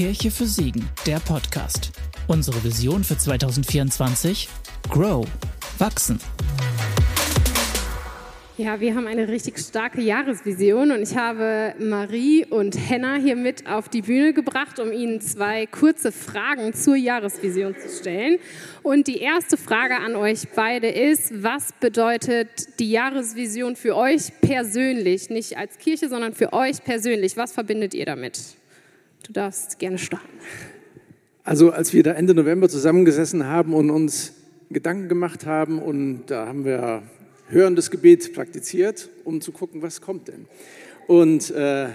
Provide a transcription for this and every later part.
Kirche für Siegen, der Podcast. Unsere Vision für 2024? Grow, wachsen. Ja, wir haben eine richtig starke Jahresvision und ich habe Marie und Henna hier mit auf die Bühne gebracht, um Ihnen zwei kurze Fragen zur Jahresvision zu stellen. Und die erste Frage an euch beide ist, was bedeutet die Jahresvision für euch persönlich? Nicht als Kirche, sondern für euch persönlich. Was verbindet ihr damit? Du darfst gerne starten. Also als wir da Ende November zusammengesessen haben und uns Gedanken gemacht haben und da haben wir hörendes Gebet praktiziert, um zu gucken, was kommt denn. Und äh,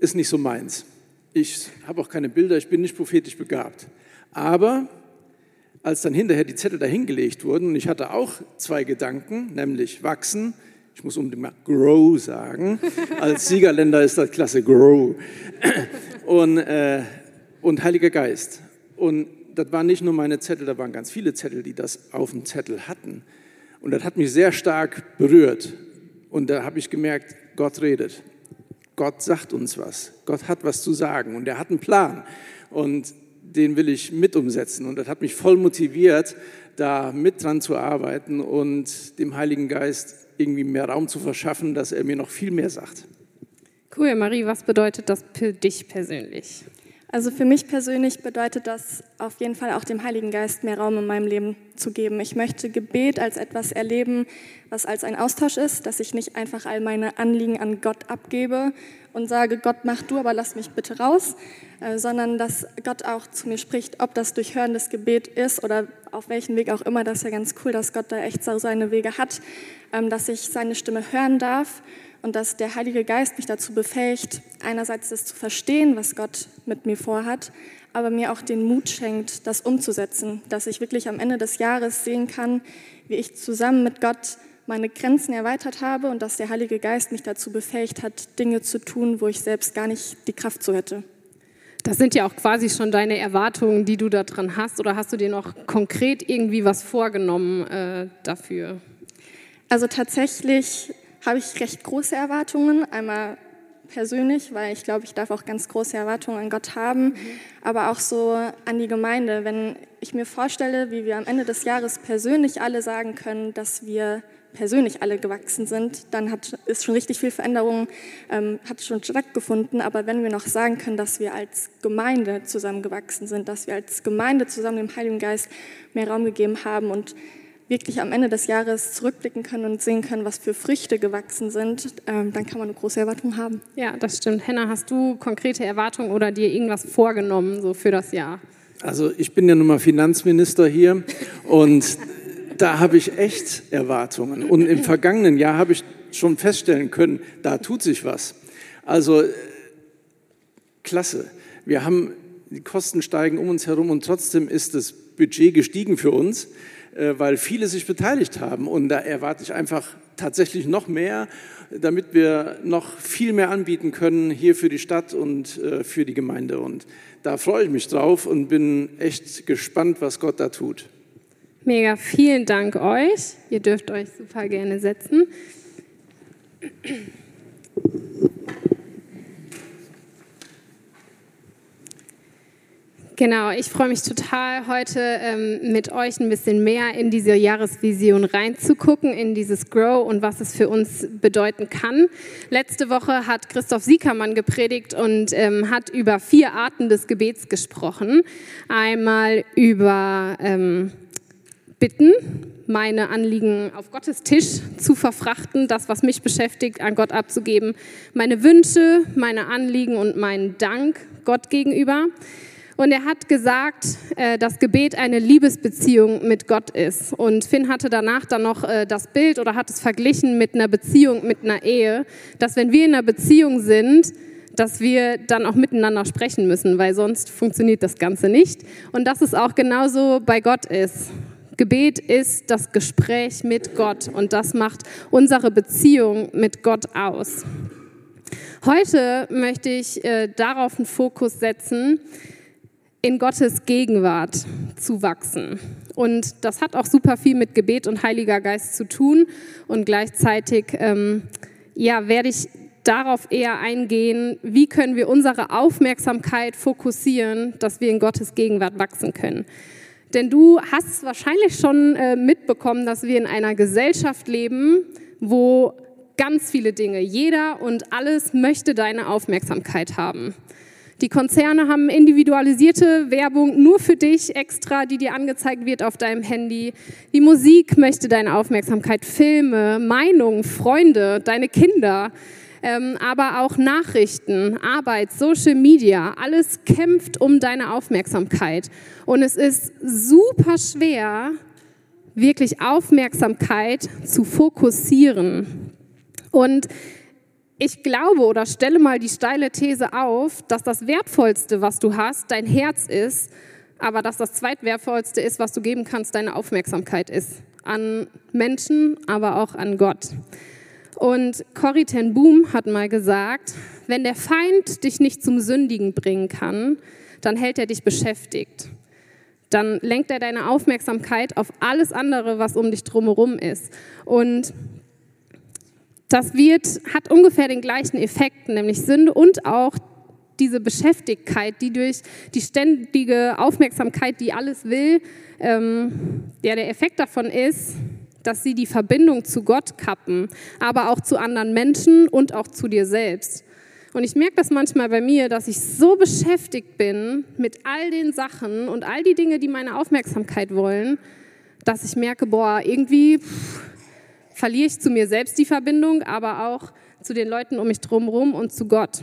ist nicht so meins. Ich habe auch keine Bilder, ich bin nicht prophetisch begabt. Aber als dann hinterher die Zettel dahingelegt wurden, und ich hatte auch zwei Gedanken, nämlich wachsen, ich muss unbedingt mal grow sagen, als Siegerländer ist das klasse, grow, und, äh, und Heiliger Geist. Und das waren nicht nur meine Zettel, da waren ganz viele Zettel, die das auf dem Zettel hatten. Und das hat mich sehr stark berührt. Und da habe ich gemerkt, Gott redet. Gott sagt uns was. Gott hat was zu sagen und er hat einen Plan. Und den will ich mit umsetzen. Und das hat mich voll motiviert, da mit dran zu arbeiten und dem Heiligen Geist irgendwie mehr Raum zu verschaffen, dass er mir noch viel mehr sagt. Cool, Marie, was bedeutet das für dich persönlich? Also für mich persönlich bedeutet das auf jeden Fall auch dem Heiligen Geist mehr Raum in meinem Leben zu geben. Ich möchte Gebet als etwas erleben, was als ein Austausch ist, dass ich nicht einfach all meine Anliegen an Gott abgebe und sage, Gott mach du, aber lass mich bitte raus, äh, sondern dass Gott auch zu mir spricht, ob das durch hörendes Gebet ist oder auf welchen Weg auch immer. Das ist ja ganz cool, dass Gott da echt so seine Wege hat, ähm, dass ich seine Stimme hören darf und dass der Heilige Geist mich dazu befähigt, einerseits das zu verstehen, was Gott mit mir vorhat, aber mir auch den Mut schenkt, das umzusetzen, dass ich wirklich am Ende des Jahres sehen kann, wie ich zusammen mit Gott meine Grenzen erweitert habe und dass der Heilige Geist mich dazu befähigt hat, Dinge zu tun, wo ich selbst gar nicht die Kraft zu hätte. Das sind ja auch quasi schon deine Erwartungen, die du daran hast, oder hast du dir noch konkret irgendwie was vorgenommen äh, dafür? Also tatsächlich habe ich recht große Erwartungen. Einmal persönlich, weil ich glaube, ich darf auch ganz große Erwartungen an Gott haben, mhm. aber auch so an die Gemeinde. Wenn ich mir vorstelle, wie wir am Ende des Jahres persönlich alle sagen können, dass wir persönlich alle gewachsen sind, dann hat, ist schon richtig viel Veränderung, ähm, hat schon stattgefunden. Aber wenn wir noch sagen können, dass wir als Gemeinde zusammengewachsen sind, dass wir als Gemeinde zusammen dem Heiligen Geist mehr Raum gegeben haben und wirklich am Ende des Jahres zurückblicken können und sehen können, was für Früchte gewachsen sind, ähm, dann kann man eine große Erwartung haben. Ja, das stimmt. Henna, hast du konkrete Erwartungen oder dir irgendwas vorgenommen so für das Jahr? Also ich bin ja nun mal Finanzminister hier und da habe ich echt Erwartungen. Und im vergangenen Jahr habe ich schon feststellen können, da tut sich was. Also klasse. Wir haben die Kosten steigen um uns herum und trotzdem ist das Budget gestiegen für uns. Äh, weil viele sich beteiligt haben. Und da erwarte ich einfach tatsächlich noch mehr, damit wir noch viel mehr anbieten können hier für die Stadt und äh, für die Gemeinde. Und da freue ich mich drauf und bin echt gespannt, was Gott da tut. Mega, vielen Dank euch. Ihr dürft euch super gerne setzen. Genau, ich freue mich total, heute ähm, mit euch ein bisschen mehr in diese Jahresvision reinzugucken, in dieses Grow und was es für uns bedeuten kann. Letzte Woche hat Christoph Siekermann gepredigt und ähm, hat über vier Arten des Gebets gesprochen. Einmal über ähm, Bitten, meine Anliegen auf Gottes Tisch zu verfrachten, das, was mich beschäftigt, an Gott abzugeben, meine Wünsche, meine Anliegen und meinen Dank Gott gegenüber. Und er hat gesagt, äh, dass Gebet eine Liebesbeziehung mit Gott ist. Und Finn hatte danach dann noch äh, das Bild oder hat es verglichen mit einer Beziehung, mit einer Ehe, dass wenn wir in einer Beziehung sind, dass wir dann auch miteinander sprechen müssen, weil sonst funktioniert das Ganze nicht. Und dass es auch genauso bei Gott ist. Gebet ist das Gespräch mit Gott und das macht unsere Beziehung mit Gott aus. Heute möchte ich äh, darauf einen Fokus setzen, in Gottes Gegenwart zu wachsen. Und das hat auch super viel mit Gebet und Heiliger Geist zu tun. Und gleichzeitig ähm, ja, werde ich darauf eher eingehen, wie können wir unsere Aufmerksamkeit fokussieren, dass wir in Gottes Gegenwart wachsen können. Denn du hast wahrscheinlich schon äh, mitbekommen, dass wir in einer Gesellschaft leben, wo ganz viele Dinge, jeder und alles möchte deine Aufmerksamkeit haben. Die Konzerne haben individualisierte Werbung nur für dich extra, die dir angezeigt wird auf deinem Handy. Die Musik möchte deine Aufmerksamkeit, Filme, Meinungen, Freunde, deine Kinder, ähm, aber auch Nachrichten, Arbeit, Social Media, alles kämpft um deine Aufmerksamkeit. Und es ist super schwer, wirklich Aufmerksamkeit zu fokussieren. Und ich glaube oder stelle mal die steile These auf, dass das Wertvollste, was du hast, dein Herz ist, aber dass das Zweitwertvollste ist, was du geben kannst, deine Aufmerksamkeit ist. An Menschen, aber auch an Gott. Und Corrie ten Boom hat mal gesagt, wenn der Feind dich nicht zum Sündigen bringen kann, dann hält er dich beschäftigt. Dann lenkt er deine Aufmerksamkeit auf alles andere, was um dich drumherum ist. Und das wird, hat ungefähr den gleichen Effekt, nämlich Sünde und auch diese Beschäftigkeit, die durch die ständige Aufmerksamkeit, die alles will, ähm, ja, der Effekt davon ist, dass sie die Verbindung zu Gott kappen, aber auch zu anderen Menschen und auch zu dir selbst. Und ich merke das manchmal bei mir, dass ich so beschäftigt bin mit all den Sachen und all die Dinge, die meine Aufmerksamkeit wollen, dass ich merke, boah, irgendwie pff, verliere ich zu mir selbst die Verbindung, aber auch zu den Leuten um mich drumherum und zu Gott.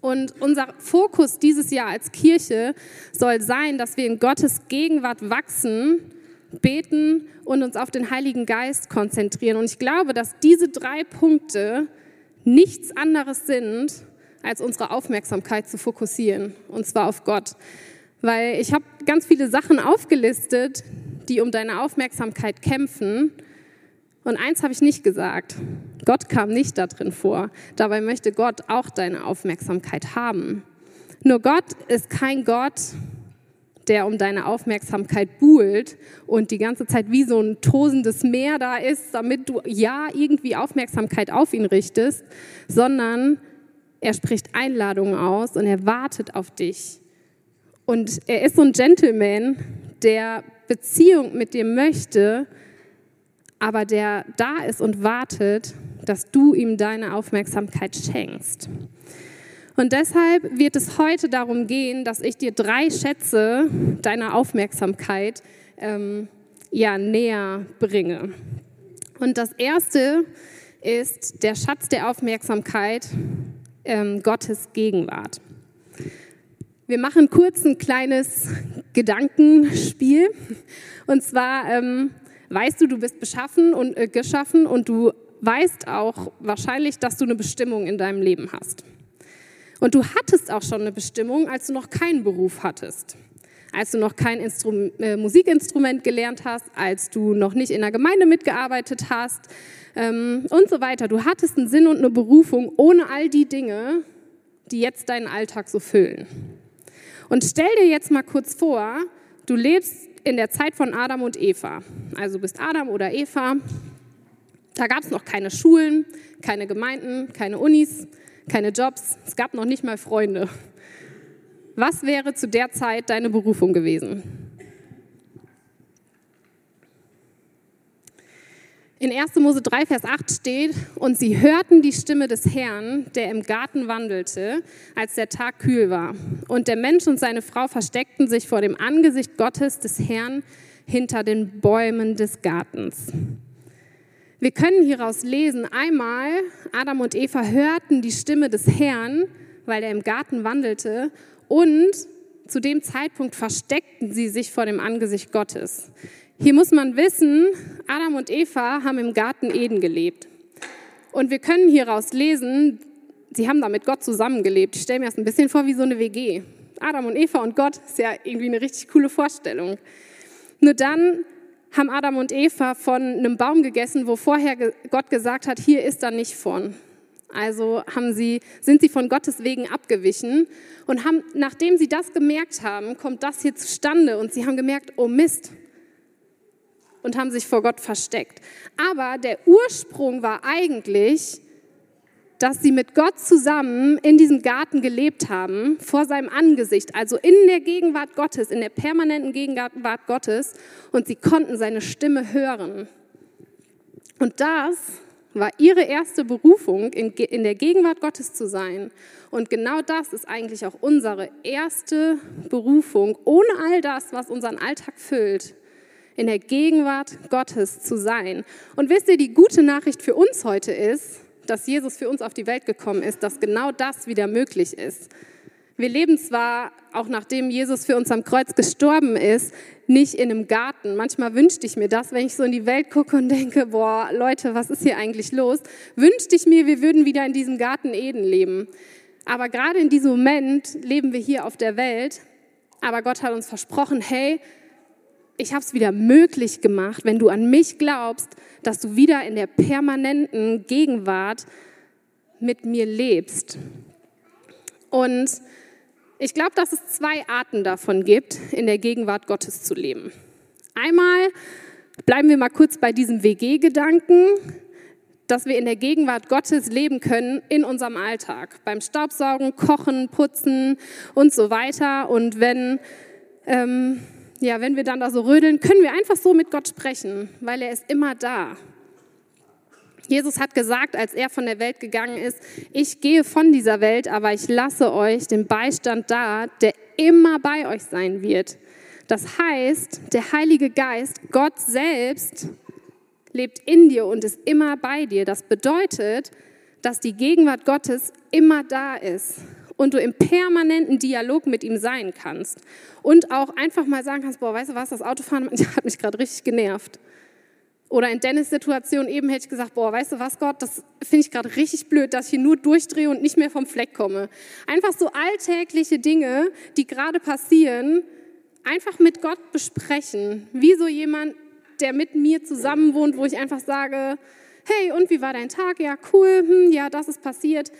Und unser Fokus dieses Jahr als Kirche soll sein, dass wir in Gottes Gegenwart wachsen, beten und uns auf den Heiligen Geist konzentrieren. Und ich glaube, dass diese drei Punkte nichts anderes sind, als unsere Aufmerksamkeit zu fokussieren, und zwar auf Gott. Weil ich habe ganz viele Sachen aufgelistet, die um deine Aufmerksamkeit kämpfen. Und eins habe ich nicht gesagt. Gott kam nicht da drin vor. Dabei möchte Gott auch deine Aufmerksamkeit haben. Nur Gott ist kein Gott, der um deine Aufmerksamkeit buhlt und die ganze Zeit wie so ein tosendes Meer da ist, damit du ja irgendwie Aufmerksamkeit auf ihn richtest, sondern er spricht Einladungen aus und er wartet auf dich. Und er ist so ein Gentleman, der Beziehung mit dir möchte, aber der da ist und wartet, dass du ihm deine Aufmerksamkeit schenkst. Und deshalb wird es heute darum gehen, dass ich dir drei Schätze deiner Aufmerksamkeit ähm, ja, näher bringe. Und das erste ist der Schatz der Aufmerksamkeit, ähm, Gottes Gegenwart. Wir machen kurz ein kleines Gedankenspiel. Und zwar ähm, weißt du, du bist beschaffen und äh, geschaffen und du weißt auch wahrscheinlich, dass du eine Bestimmung in deinem Leben hast. Und du hattest auch schon eine Bestimmung, als du noch keinen Beruf hattest, als du noch kein Instrum äh, Musikinstrument gelernt hast, als du noch nicht in der Gemeinde mitgearbeitet hast ähm, und so weiter. Du hattest einen Sinn und eine Berufung ohne all die Dinge, die jetzt deinen Alltag so füllen. Und stell dir jetzt mal kurz vor, du lebst in der Zeit von Adam und Eva. Also bist Adam oder Eva. Da gab es noch keine Schulen, keine Gemeinden, keine Unis, keine Jobs. Es gab noch nicht mal Freunde. Was wäre zu der Zeit deine Berufung gewesen? In 1. Mose 3, Vers 8 steht, und sie hörten die Stimme des Herrn, der im Garten wandelte, als der Tag kühl war. Und der Mensch und seine Frau versteckten sich vor dem Angesicht Gottes des Herrn hinter den Bäumen des Gartens. Wir können hieraus lesen, einmal Adam und Eva hörten die Stimme des Herrn, weil er im Garten wandelte, und zu dem Zeitpunkt versteckten sie sich vor dem Angesicht Gottes. Hier muss man wissen, Adam und Eva haben im Garten Eden gelebt. Und wir können hieraus lesen, sie haben da mit Gott zusammengelebt. Ich stelle mir das ein bisschen vor wie so eine WG. Adam und Eva und Gott ist ja irgendwie eine richtig coole Vorstellung. Nur dann haben Adam und Eva von einem Baum gegessen, wo vorher Gott gesagt hat, hier ist da nicht von. Also haben sie, sind sie von Gottes wegen abgewichen und haben, nachdem sie das gemerkt haben, kommt das hier zustande und sie haben gemerkt, oh Mist, und haben sich vor Gott versteckt. Aber der Ursprung war eigentlich, dass sie mit Gott zusammen in diesem Garten gelebt haben, vor seinem Angesicht, also in der Gegenwart Gottes, in der permanenten Gegenwart Gottes, und sie konnten seine Stimme hören. Und das war ihre erste Berufung, in, der Gegenwart Gottes zu sein. Und genau das ist eigentlich auch unsere erste Berufung, ohne all das, was unseren Alltag füllt, in der Gegenwart Gottes zu sein. Und wisst ihr, die gute Nachricht für uns heute ist, dass Jesus für uns auf die Welt gekommen ist, dass genau das wieder möglich ist. Wir leben zwar, auch nachdem Jesus für uns am Kreuz gestorben ist, nicht in einem Garten. Manchmal wünschte ich mir das, wenn ich so in die Welt gucke und denke, boah, Leute, was ist hier eigentlich los? Wünschte ich mir, wir würden wieder in diesem Garten Eden leben. Aber gerade in diesem Moment leben wir hier auf der Welt. Aber Gott hat uns versprochen, hey, ich habe es wieder möglich gemacht, wenn du an mich glaubst, dass du wieder in der permanenten Gegenwart mit mir lebst. Und ich glaube, dass es zwei Arten davon gibt, in der Gegenwart Gottes zu leben. Einmal bleiben wir mal kurz bei diesem WG-Gedanken, dass wir in der Gegenwart Gottes leben können in unserem Alltag, beim Staubsaugen, Kochen, Putzen und so weiter. Und wenn ähm, ja, wenn wir dann da so rödeln, können wir einfach so mit Gott sprechen, weil er ist immer da. Jesus hat gesagt, als er von der Welt gegangen ist, ich gehe von dieser Welt, aber ich lasse euch den Beistand da, der immer bei euch sein wird. Das heißt, der Heilige Geist, Gott selbst, lebt in dir und ist immer bei dir. Das bedeutet, dass die Gegenwart Gottes immer da ist und du im permanenten Dialog mit ihm sein kannst. Und auch einfach mal sagen kannst, boah, weißt du was, das Autofahren hat mich gerade richtig genervt. Oder in Dennis Situation eben hätte ich gesagt, boah, weißt du was, Gott, das finde ich gerade richtig blöd, dass ich hier nur durchdrehe und nicht mehr vom Fleck komme. Einfach so alltägliche Dinge, die gerade passieren, einfach mit Gott besprechen. Wie so jemand, der mit mir zusammen wohnt, wo ich einfach sage, hey, und wie war dein Tag? Ja, cool, hm, ja, das ist passiert.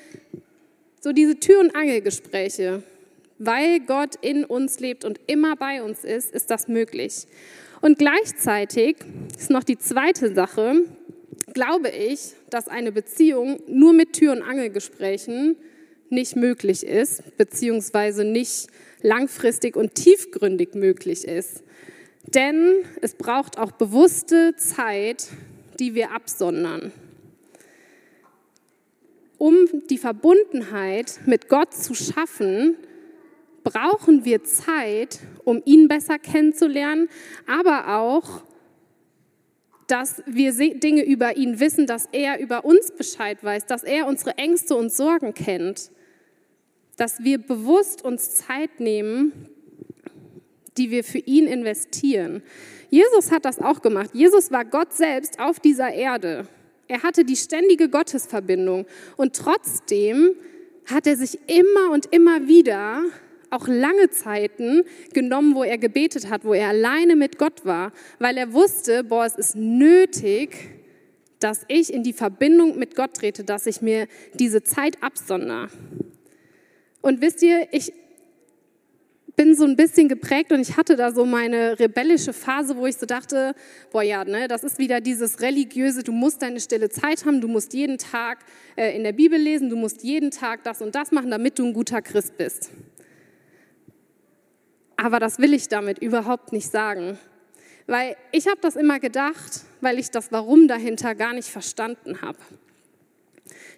So diese Tür- und Angelgespräche, weil Gott in uns lebt und immer bei uns ist, ist das möglich. Und gleichzeitig ist noch die zweite Sache, glaube ich, dass eine Beziehung nur mit Tür- und Angelgesprächen nicht möglich ist, beziehungsweise nicht langfristig und tiefgründig möglich ist. Denn es braucht auch bewusste Zeit, die wir absondern um die Verbundenheit mit Gott zu schaffen, brauchen wir Zeit, um ihn besser kennenzulernen, aber auch, dass wir Dinge über ihn wissen, dass er über uns Bescheid weiß, dass er unsere Ängste und Sorgen kennt, dass wir bewusst uns Zeit nehmen, die wir für ihn investieren. Jesus hat das auch gemacht. Jesus war Gott selbst auf dieser Erde. Er hatte die ständige Gottesverbindung und trotzdem hat er sich immer und immer wieder auch lange Zeiten genommen, wo er gebetet hat, wo er alleine mit Gott war, weil er wusste, boah, es ist nötig, dass ich in die Verbindung mit Gott trete, dass ich mir diese Zeit absonder. Und wisst ihr, ich bin so ein bisschen geprägt und ich hatte da so meine rebellische Phase, wo ich so dachte, boah ja, ne, das ist wieder dieses religiöse, du musst deine stille Zeit haben, du musst jeden Tag äh, in der Bibel lesen, du musst jeden Tag das und das machen, damit du ein guter Christ bist. Aber das will ich damit überhaupt nicht sagen. Weil ich habe das immer gedacht, weil ich das Warum dahinter gar nicht verstanden habe.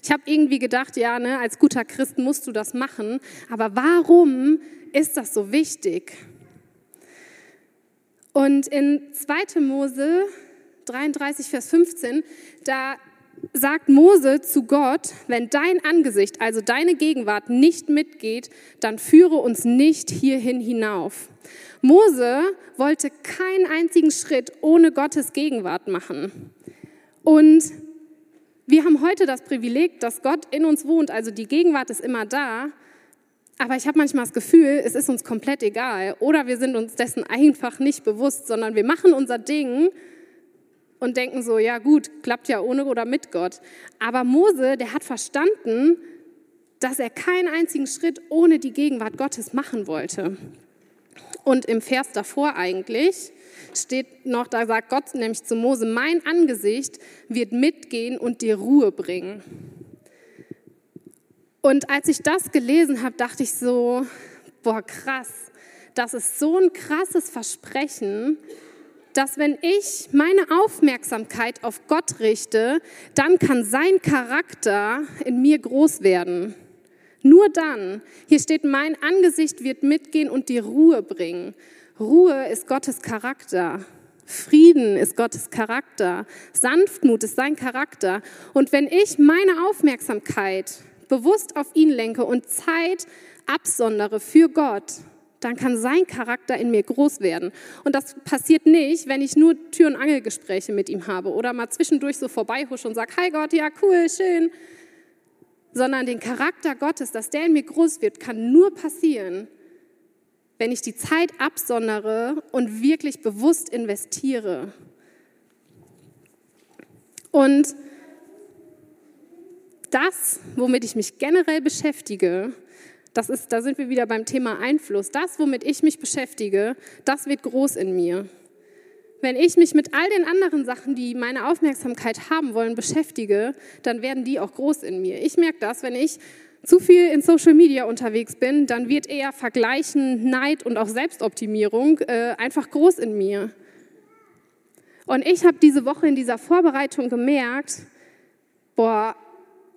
Ich habe irgendwie gedacht, ja, ne, als guter Christ musst du das machen, aber warum ist das so wichtig? Und in 2. Mose 33, Vers 15, da sagt Mose zu Gott, wenn dein Angesicht, also deine Gegenwart nicht mitgeht, dann führe uns nicht hierhin hinauf. Mose wollte keinen einzigen Schritt ohne Gottes Gegenwart machen. Und wir haben heute das Privileg, dass Gott in uns wohnt, also die Gegenwart ist immer da, aber ich habe manchmal das Gefühl, es ist uns komplett egal oder wir sind uns dessen einfach nicht bewusst, sondern wir machen unser Ding und denken so, ja gut, klappt ja ohne oder mit Gott. Aber Mose, der hat verstanden, dass er keinen einzigen Schritt ohne die Gegenwart Gottes machen wollte. Und im Vers davor eigentlich steht noch, da sagt Gott nämlich zu Mose, mein Angesicht wird mitgehen und dir Ruhe bringen. Und als ich das gelesen habe, dachte ich so, boah, krass, das ist so ein krasses Versprechen, dass wenn ich meine Aufmerksamkeit auf Gott richte, dann kann sein Charakter in mir groß werden. Nur dann. Hier steht, mein Angesicht wird mitgehen und die Ruhe bringen. Ruhe ist Gottes Charakter. Frieden ist Gottes Charakter. Sanftmut ist sein Charakter. Und wenn ich meine Aufmerksamkeit bewusst auf ihn lenke und Zeit absondere für Gott, dann kann sein Charakter in mir groß werden. Und das passiert nicht, wenn ich nur Tür- und Angelgespräche mit ihm habe oder mal zwischendurch so vorbeihusche und sage, hi Gott, ja cool, schön. Sondern den Charakter Gottes, dass der in mir groß wird, kann nur passieren, wenn ich die Zeit absondere und wirklich bewusst investiere. Und das, womit ich mich generell beschäftige, das ist, da sind wir wieder beim Thema Einfluss. Das, womit ich mich beschäftige, das wird groß in mir. Wenn ich mich mit all den anderen Sachen, die meine Aufmerksamkeit haben wollen, beschäftige, dann werden die auch groß in mir. Ich merke das, wenn ich zu viel in Social Media unterwegs bin, dann wird eher Vergleichen, Neid und auch Selbstoptimierung äh, einfach groß in mir. Und ich habe diese Woche in dieser Vorbereitung gemerkt, boah,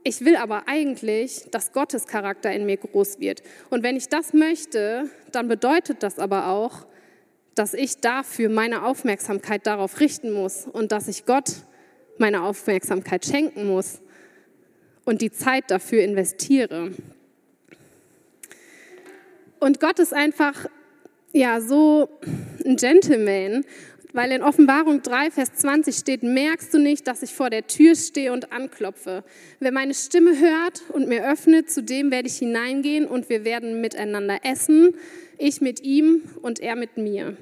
ich will aber eigentlich, dass Gottes Charakter in mir groß wird. Und wenn ich das möchte, dann bedeutet das aber auch, dass ich dafür meine Aufmerksamkeit darauf richten muss und dass ich Gott meine Aufmerksamkeit schenken muss und die Zeit dafür investiere. Und Gott ist einfach ja so ein Gentleman weil in Offenbarung 3, Vers 20 steht, merkst du nicht, dass ich vor der Tür stehe und anklopfe. Wer meine Stimme hört und mir öffnet, zu dem werde ich hineingehen und wir werden miteinander essen, ich mit ihm und er mit mir.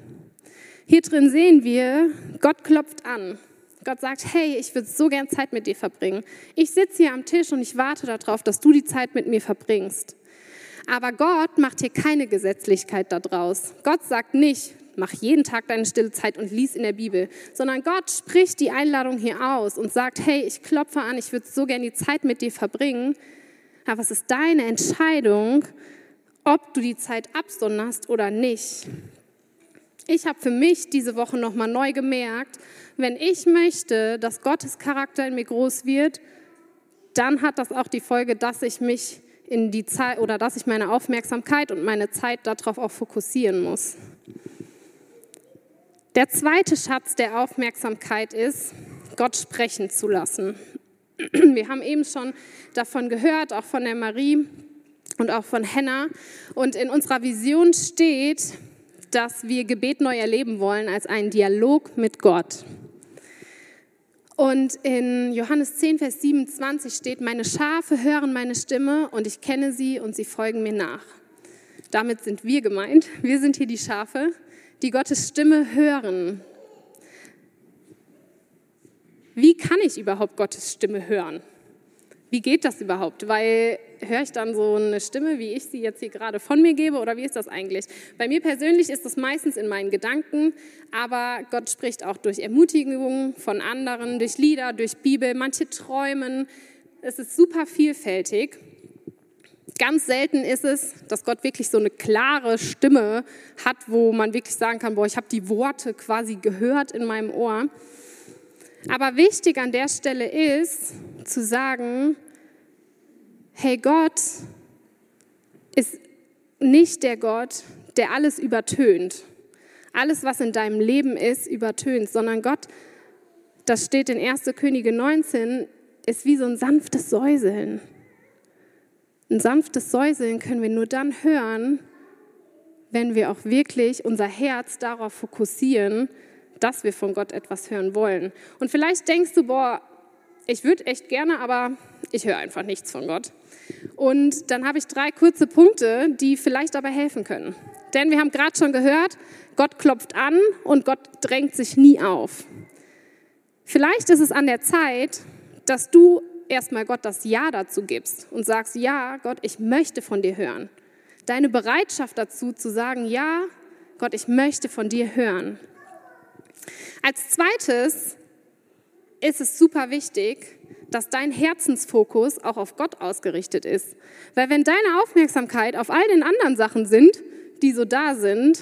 Hier drin sehen wir, Gott klopft an. Gott sagt, hey, ich würde so gern Zeit mit dir verbringen. Ich sitze hier am Tisch und ich warte darauf, dass du die Zeit mit mir verbringst. Aber Gott macht hier keine Gesetzlichkeit daraus. Gott sagt nicht, mach jeden Tag deine stille Zeit und lies in der Bibel, sondern Gott spricht die Einladung hier aus und sagt, hey, ich klopfe an, ich würde so gerne die Zeit mit dir verbringen, aber es ist deine Entscheidung, ob du die Zeit absonderst oder nicht. Ich habe für mich diese Woche nochmal neu gemerkt, wenn ich möchte, dass Gottes Charakter in mir groß wird, dann hat das auch die Folge, dass ich mich in die Zeit oder dass ich meine Aufmerksamkeit und meine Zeit darauf auch fokussieren muss. Der zweite Schatz der Aufmerksamkeit ist, Gott sprechen zu lassen. Wir haben eben schon davon gehört, auch von der Marie und auch von Henna. Und in unserer Vision steht, dass wir Gebet neu erleben wollen als einen Dialog mit Gott. Und in Johannes 10, Vers 27 steht, meine Schafe hören meine Stimme und ich kenne sie und sie folgen mir nach. Damit sind wir gemeint. Wir sind hier die Schafe die Gottes Stimme hören. Wie kann ich überhaupt Gottes Stimme hören? Wie geht das überhaupt? Weil höre ich dann so eine Stimme, wie ich sie jetzt hier gerade von mir gebe, oder wie ist das eigentlich? Bei mir persönlich ist das meistens in meinen Gedanken, aber Gott spricht auch durch Ermutigungen von anderen, durch Lieder, durch Bibel, manche träumen. Es ist super vielfältig. Ganz selten ist es, dass Gott wirklich so eine klare Stimme hat, wo man wirklich sagen kann, boah, ich habe die Worte quasi gehört in meinem Ohr. Aber wichtig an der Stelle ist zu sagen, hey, Gott ist nicht der Gott, der alles übertönt. Alles, was in deinem Leben ist, übertönt, sondern Gott, das steht in 1. Könige 19, ist wie so ein sanftes Säuseln. Ein sanftes Säuseln können wir nur dann hören, wenn wir auch wirklich unser Herz darauf fokussieren, dass wir von Gott etwas hören wollen. Und vielleicht denkst du, boah, ich würde echt gerne, aber ich höre einfach nichts von Gott. Und dann habe ich drei kurze Punkte, die vielleicht dabei helfen können. Denn wir haben gerade schon gehört, Gott klopft an und Gott drängt sich nie auf. Vielleicht ist es an der Zeit, dass du erstmal Gott das Ja dazu gibst und sagst, ja, Gott, ich möchte von dir hören. Deine Bereitschaft dazu zu sagen, ja, Gott, ich möchte von dir hören. Als zweites ist es super wichtig, dass dein Herzensfokus auch auf Gott ausgerichtet ist. Weil wenn deine Aufmerksamkeit auf all den anderen Sachen sind, die so da sind,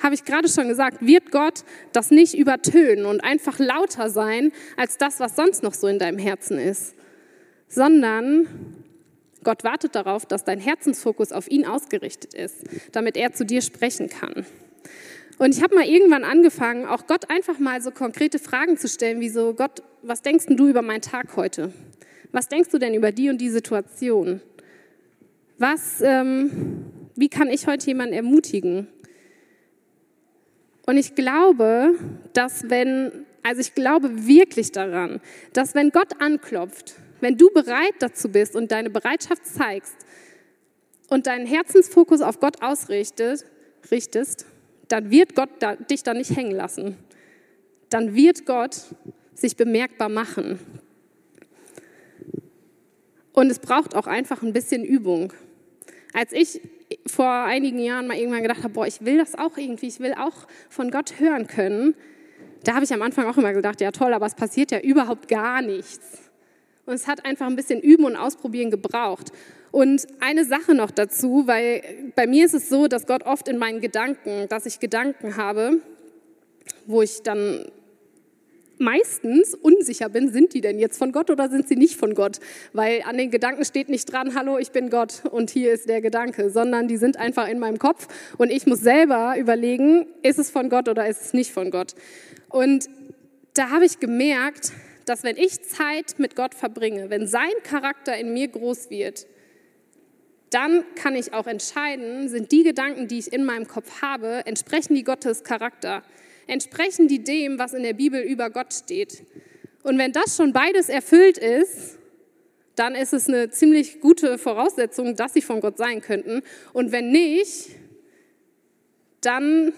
habe ich gerade schon gesagt, wird Gott das nicht übertönen und einfach lauter sein als das, was sonst noch so in deinem Herzen ist, sondern Gott wartet darauf, dass dein Herzensfokus auf ihn ausgerichtet ist, damit er zu dir sprechen kann. Und ich habe mal irgendwann angefangen, auch Gott einfach mal so konkrete Fragen zu stellen, wie so, Gott, was denkst du über meinen Tag heute? Was denkst du denn über die und die Situation? Was, ähm, wie kann ich heute jemanden ermutigen? Und ich glaube, dass wenn, also ich glaube wirklich daran, dass wenn Gott anklopft, wenn du bereit dazu bist und deine Bereitschaft zeigst und deinen Herzensfokus auf Gott ausrichtest, richtest, dann wird Gott da, dich da nicht hängen lassen. Dann wird Gott sich bemerkbar machen. Und es braucht auch einfach ein bisschen Übung. Als ich vor einigen Jahren mal irgendwann gedacht habe, boah, ich will das auch irgendwie, ich will auch von Gott hören können, da habe ich am Anfang auch immer gedacht, ja toll, aber es passiert ja überhaupt gar nichts. Und es hat einfach ein bisschen Üben und Ausprobieren gebraucht. Und eine Sache noch dazu, weil bei mir ist es so, dass Gott oft in meinen Gedanken, dass ich Gedanken habe, wo ich dann meistens unsicher bin, sind die denn jetzt von Gott oder sind sie nicht von Gott? Weil an den Gedanken steht nicht dran, hallo, ich bin Gott und hier ist der Gedanke, sondern die sind einfach in meinem Kopf und ich muss selber überlegen, ist es von Gott oder ist es nicht von Gott? Und da habe ich gemerkt, dass wenn ich Zeit mit Gott verbringe, wenn sein Charakter in mir groß wird, dann kann ich auch entscheiden, sind die Gedanken, die ich in meinem Kopf habe, entsprechen die Gottes Charakter entsprechen die dem, was in der Bibel über Gott steht. Und wenn das schon beides erfüllt ist, dann ist es eine ziemlich gute Voraussetzung, dass sie von Gott sein könnten. Und wenn nicht, dann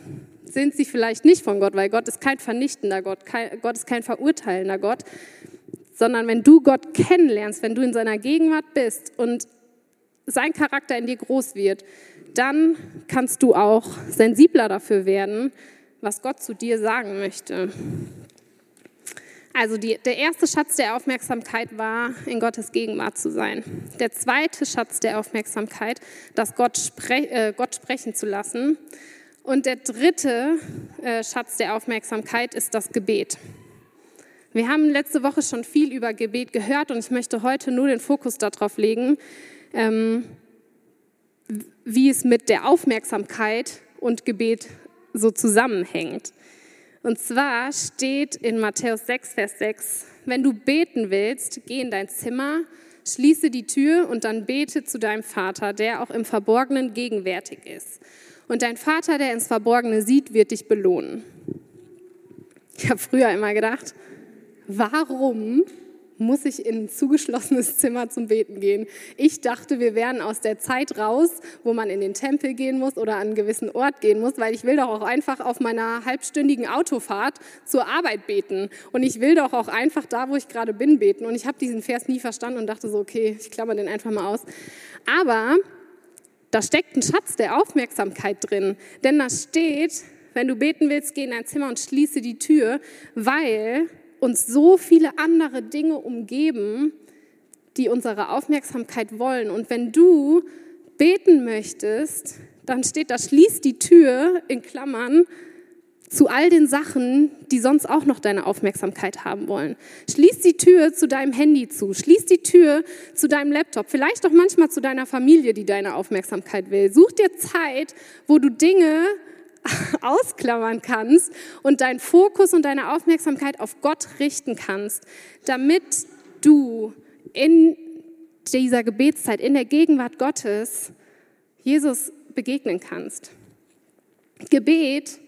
sind sie vielleicht nicht von Gott, weil Gott ist kein vernichtender Gott, kein, Gott ist kein verurteilender Gott, sondern wenn du Gott kennenlernst, wenn du in seiner Gegenwart bist und sein Charakter in dir groß wird, dann kannst du auch sensibler dafür werden, was Gott zu dir sagen möchte. Also die, der erste Schatz der Aufmerksamkeit war, in Gottes Gegenwart zu sein. Der zweite Schatz der Aufmerksamkeit, das Gott, spre äh, Gott sprechen zu lassen. Und der dritte äh, Schatz der Aufmerksamkeit ist das Gebet. Wir haben letzte Woche schon viel über Gebet gehört und ich möchte heute nur den Fokus darauf legen, ähm, wie es mit der Aufmerksamkeit und Gebet so zusammenhängt. Und zwar steht in Matthäus 6, Vers 6, wenn du beten willst, geh in dein Zimmer, schließe die Tür und dann bete zu deinem Vater, der auch im Verborgenen gegenwärtig ist. Und dein Vater, der ins Verborgene sieht, wird dich belohnen. Ich habe früher immer gedacht, warum muss ich in ein zugeschlossenes Zimmer zum Beten gehen. Ich dachte, wir wären aus der Zeit raus, wo man in den Tempel gehen muss oder an einen gewissen Ort gehen muss, weil ich will doch auch einfach auf meiner halbstündigen Autofahrt zur Arbeit beten. Und ich will doch auch einfach da, wo ich gerade bin, beten. Und ich habe diesen Vers nie verstanden und dachte so, okay, ich klammer den einfach mal aus. Aber da steckt ein Schatz der Aufmerksamkeit drin. Denn da steht, wenn du beten willst, geh in dein Zimmer und schließe die Tür, weil uns so viele andere Dinge umgeben, die unsere Aufmerksamkeit wollen. Und wenn du beten möchtest, dann steht da, schließ die Tür in Klammern zu all den Sachen, die sonst auch noch deine Aufmerksamkeit haben wollen. Schließ die Tür zu deinem Handy zu, schließ die Tür zu deinem Laptop, vielleicht auch manchmal zu deiner Familie, die deine Aufmerksamkeit will. Such dir Zeit, wo du Dinge ausklammern kannst und deinen Fokus und deine Aufmerksamkeit auf Gott richten kannst, damit du in dieser Gebetszeit, in der Gegenwart Gottes, Jesus begegnen kannst. Gebet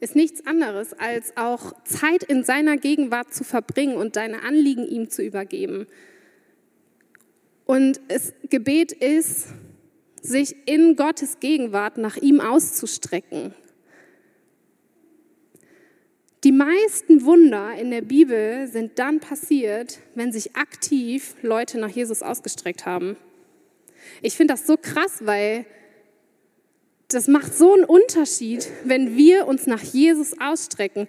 ist nichts anderes, als auch Zeit in seiner Gegenwart zu verbringen und deine Anliegen ihm zu übergeben. Und es, Gebet ist, sich in Gottes Gegenwart nach ihm auszustrecken, die meisten Wunder in der Bibel sind dann passiert, wenn sich aktiv Leute nach Jesus ausgestreckt haben. Ich finde das so krass, weil das macht so einen Unterschied, wenn wir uns nach Jesus ausstrecken.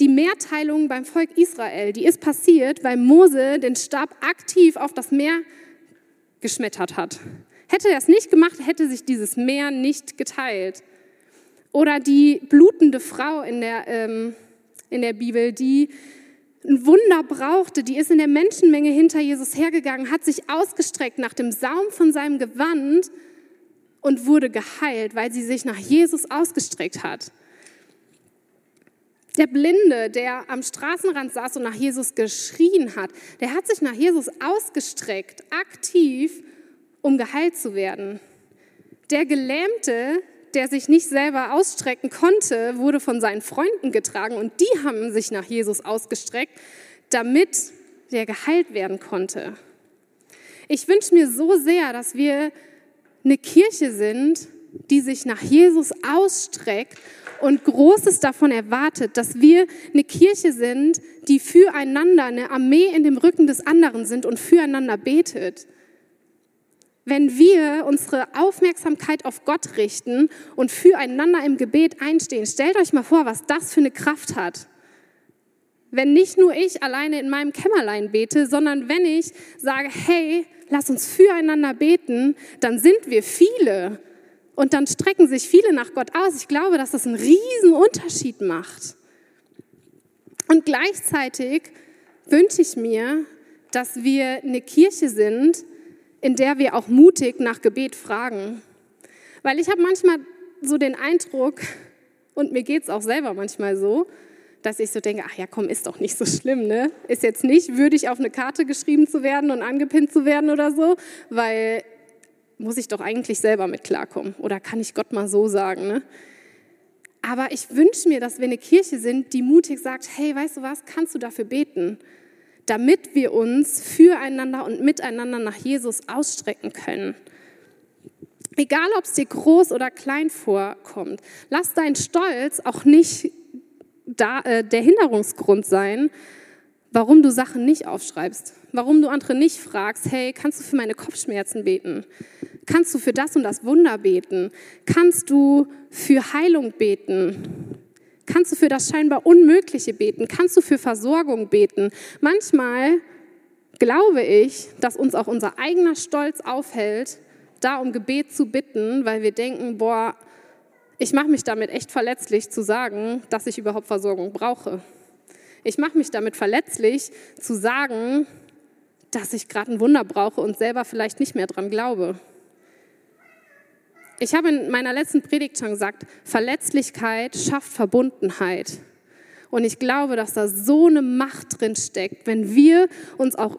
Die Mehrteilung beim Volk Israel, die ist passiert, weil Mose den Stab aktiv auf das Meer geschmettert hat. Hätte er es nicht gemacht, hätte sich dieses Meer nicht geteilt. Oder die blutende Frau in der, ähm, in der Bibel, die ein Wunder brauchte, die ist in der Menschenmenge hinter Jesus hergegangen, hat sich ausgestreckt nach dem Saum von seinem Gewand und wurde geheilt, weil sie sich nach Jesus ausgestreckt hat. Der Blinde, der am Straßenrand saß und nach Jesus geschrien hat, der hat sich nach Jesus ausgestreckt, aktiv, um geheilt zu werden. Der Gelähmte, der sich nicht selber ausstrecken konnte, wurde von seinen Freunden getragen und die haben sich nach Jesus ausgestreckt, damit der geheilt werden konnte. Ich wünsche mir so sehr, dass wir eine Kirche sind, die sich nach Jesus ausstreckt und Großes davon erwartet, dass wir eine Kirche sind, die füreinander, eine Armee in dem Rücken des anderen sind und füreinander betet wenn wir unsere Aufmerksamkeit auf Gott richten und füreinander im Gebet einstehen. Stellt euch mal vor, was das für eine Kraft hat. Wenn nicht nur ich alleine in meinem Kämmerlein bete, sondern wenn ich sage, hey, lass uns füreinander beten, dann sind wir viele. Und dann strecken sich viele nach Gott aus. Ich glaube, dass das einen riesen Unterschied macht. Und gleichzeitig wünsche ich mir, dass wir eine Kirche sind, in der wir auch mutig nach Gebet fragen. Weil ich habe manchmal so den Eindruck, und mir geht es auch selber manchmal so, dass ich so denke, ach ja, komm, ist doch nicht so schlimm, ne? Ist jetzt nicht würdig, auf eine Karte geschrieben zu werden und angepinnt zu werden oder so, weil muss ich doch eigentlich selber mit klarkommen. Oder kann ich Gott mal so sagen, ne? Aber ich wünsche mir, dass wir eine Kirche sind, die mutig sagt, hey, weißt du was, kannst du dafür beten? Damit wir uns füreinander und miteinander nach Jesus ausstrecken können. Egal, ob es dir groß oder klein vorkommt, lass dein Stolz auch nicht da, äh, der Hinderungsgrund sein, warum du Sachen nicht aufschreibst, warum du andere nicht fragst, hey, kannst du für meine Kopfschmerzen beten? Kannst du für das und das Wunder beten? Kannst du für Heilung beten? Kannst du für das scheinbar Unmögliche beten? Kannst du für Versorgung beten? Manchmal glaube ich, dass uns auch unser eigener Stolz aufhält, da um Gebet zu bitten, weil wir denken, boah, ich mache mich damit echt verletzlich zu sagen, dass ich überhaupt Versorgung brauche. Ich mache mich damit verletzlich zu sagen, dass ich gerade ein Wunder brauche und selber vielleicht nicht mehr dran glaube. Ich habe in meiner letzten Predigt schon gesagt, Verletzlichkeit schafft Verbundenheit. Und ich glaube, dass da so eine Macht drin steckt, wenn wir uns auch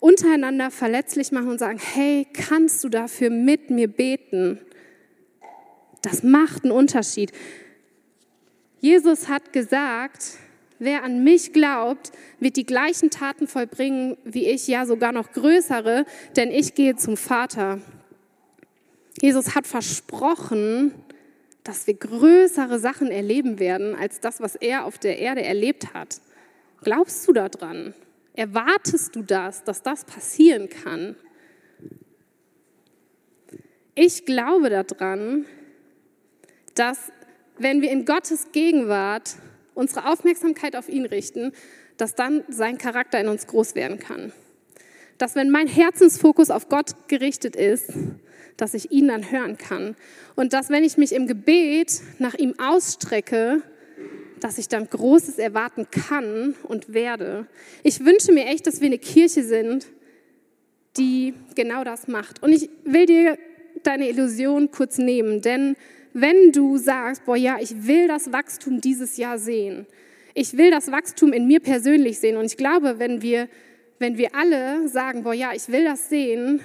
untereinander verletzlich machen und sagen, hey, kannst du dafür mit mir beten? Das macht einen Unterschied. Jesus hat gesagt, wer an mich glaubt, wird die gleichen Taten vollbringen wie ich, ja sogar noch größere, denn ich gehe zum Vater. Jesus hat versprochen, dass wir größere Sachen erleben werden als das, was er auf der Erde erlebt hat. Glaubst du daran? Erwartest du das, dass das passieren kann? Ich glaube daran, dass wenn wir in Gottes Gegenwart unsere Aufmerksamkeit auf ihn richten, dass dann sein Charakter in uns groß werden kann. Dass wenn mein Herzensfokus auf Gott gerichtet ist, dass ich ihn dann hören kann. Und dass, wenn ich mich im Gebet nach ihm ausstrecke, dass ich dann Großes erwarten kann und werde. Ich wünsche mir echt, dass wir eine Kirche sind, die genau das macht. Und ich will dir deine Illusion kurz nehmen, denn wenn du sagst, boah ja, ich will das Wachstum dieses Jahr sehen, ich will das Wachstum in mir persönlich sehen und ich glaube, wenn wir, wenn wir alle sagen, boah ja, ich will das sehen,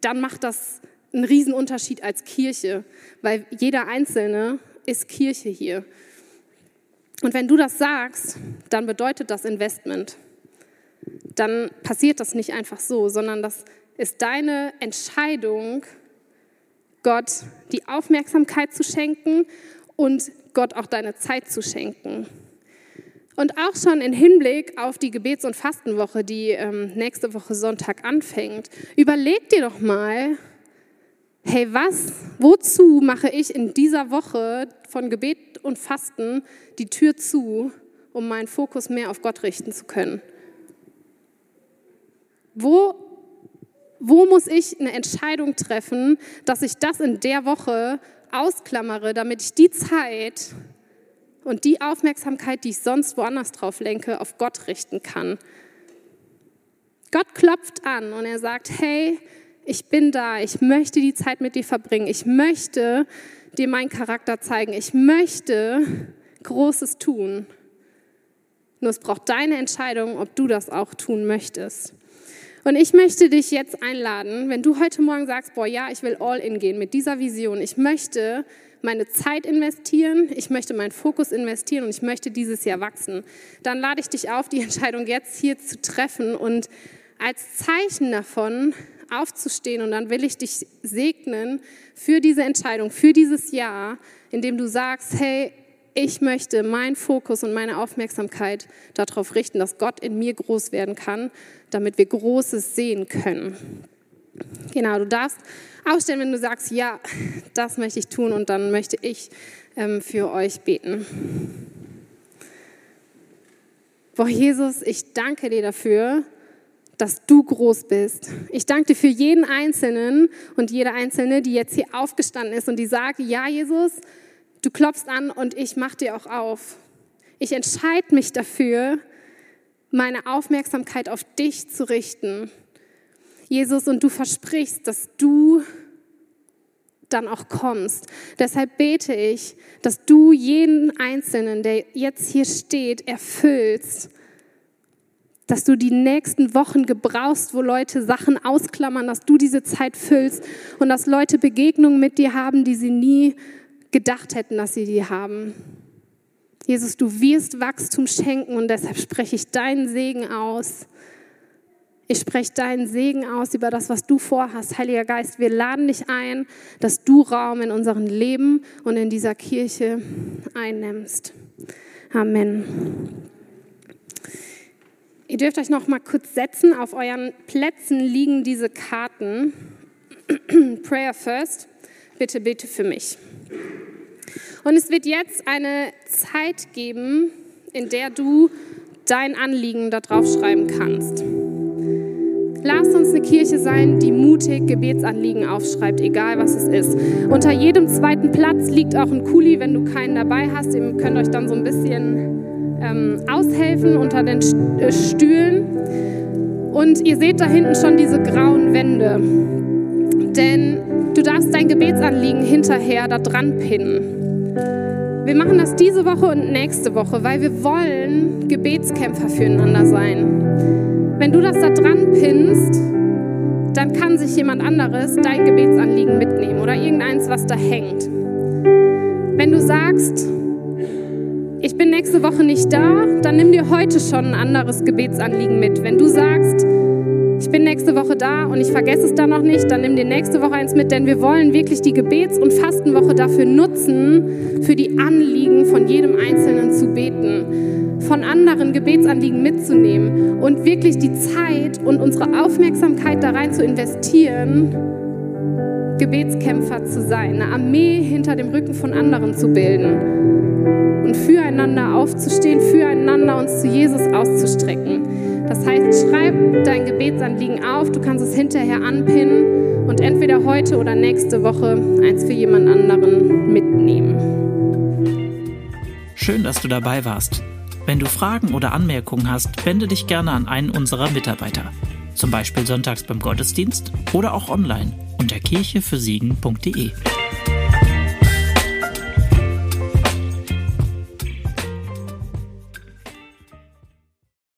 dann macht das ein Riesenunterschied als Kirche, weil jeder Einzelne ist Kirche hier. Und wenn du das sagst, dann bedeutet das Investment. Dann passiert das nicht einfach so, sondern das ist deine Entscheidung, Gott die Aufmerksamkeit zu schenken und Gott auch deine Zeit zu schenken. Und auch schon im Hinblick auf die Gebets- und Fastenwoche, die ähm, nächste Woche Sonntag anfängt, überleg dir doch mal, hey, was, wozu mache ich in dieser Woche von Gebet und Fasten die Tür zu um meinen Fokus mehr auf Gott richten zu können? Wo, wo muss ich eine Entscheidung treffen, dass ich das in der Woche ausklammere, damit ich die Zeit und die Aufmerksamkeit, die ich sonst woanders drauf lenke, auf Gott richten kann? Gott klopft an und er sagt, hey, ich bin da, ich möchte die Zeit mit dir verbringen, ich möchte dir meinen Charakter zeigen, ich möchte Großes tun. Nur es braucht deine Entscheidung, ob du das auch tun möchtest. Und ich möchte dich jetzt einladen, wenn du heute Morgen sagst, boah, ja, ich will all in gehen mit dieser Vision. Ich möchte meine Zeit investieren, ich möchte meinen Fokus investieren und ich möchte dieses Jahr wachsen. Dann lade ich dich auf, die Entscheidung jetzt hier zu treffen und als Zeichen davon aufzustehen. Und dann will ich dich segnen für diese Entscheidung, für dieses Jahr, indem du sagst, hey, ich möchte meinen Fokus und meine Aufmerksamkeit darauf richten, dass Gott in mir groß werden kann, damit wir Großes sehen können. Genau, du darfst ausstellen, wenn du sagst, ja, das möchte ich tun und dann möchte ich ähm, für euch beten. Boah, Jesus, ich danke dir dafür, dass du groß bist. Ich danke dir für jeden Einzelnen und jede Einzelne, die jetzt hier aufgestanden ist und die sagt, ja, Jesus, Du klopfst an und ich mache dir auch auf. Ich entscheide mich dafür, meine Aufmerksamkeit auf dich zu richten. Jesus, und du versprichst, dass du dann auch kommst. Deshalb bete ich, dass du jeden Einzelnen, der jetzt hier steht, erfüllst. Dass du die nächsten Wochen gebrauchst, wo Leute Sachen ausklammern, dass du diese Zeit füllst und dass Leute Begegnungen mit dir haben, die sie nie gedacht hätten, dass sie die haben. Jesus, du wirst Wachstum schenken und deshalb spreche ich deinen Segen aus. Ich spreche deinen Segen aus über das, was du vorhast. Heiliger Geist, wir laden dich ein, dass du Raum in unserem Leben und in dieser Kirche einnimmst. Amen. Ihr dürft euch noch mal kurz setzen. Auf euren Plätzen liegen diese Karten. Prayer first. Bitte, bitte für mich. Und es wird jetzt eine Zeit geben, in der du dein Anliegen da drauf schreiben kannst. Lass uns eine Kirche sein, die mutig Gebetsanliegen aufschreibt, egal was es ist. Unter jedem zweiten Platz liegt auch ein Kuli, wenn du keinen dabei hast. Ihr könnt euch dann so ein bisschen ähm, aushelfen unter den äh, Stühlen. Und ihr seht da hinten schon diese grauen Wände. Denn du darfst dein Gebetsanliegen hinterher da dran pinnen. Wir machen das diese Woche und nächste Woche, weil wir wollen Gebetskämpfer füreinander sein. Wenn du das da dran pinnst, dann kann sich jemand anderes dein Gebetsanliegen mitnehmen oder irgendeins, was da hängt. Wenn du sagst, ich bin nächste Woche nicht da, dann nimm dir heute schon ein anderes Gebetsanliegen mit. Wenn du sagst, ich bin nächste Woche da und ich vergesse es dann noch nicht, dann nimm dir nächste Woche eins mit, denn wir wollen wirklich die Gebets- und Fastenwoche dafür nutzen, für die Anliegen von jedem Einzelnen zu beten, von anderen Gebetsanliegen mitzunehmen und wirklich die Zeit und unsere Aufmerksamkeit da rein zu investieren, Gebetskämpfer zu sein, eine Armee hinter dem Rücken von anderen zu bilden und füreinander aufzustehen, füreinander uns zu Jesus auszustrecken. Das heißt, schreib dein Gebetsanliegen auf, du kannst es hinterher anpinnen und entweder heute oder nächste Woche eins für jemand anderen mitnehmen. Schön, dass du dabei warst. Wenn du Fragen oder Anmerkungen hast, wende dich gerne an einen unserer Mitarbeiter. Zum Beispiel sonntags beim Gottesdienst oder auch online unter kirchefürsiegen.de.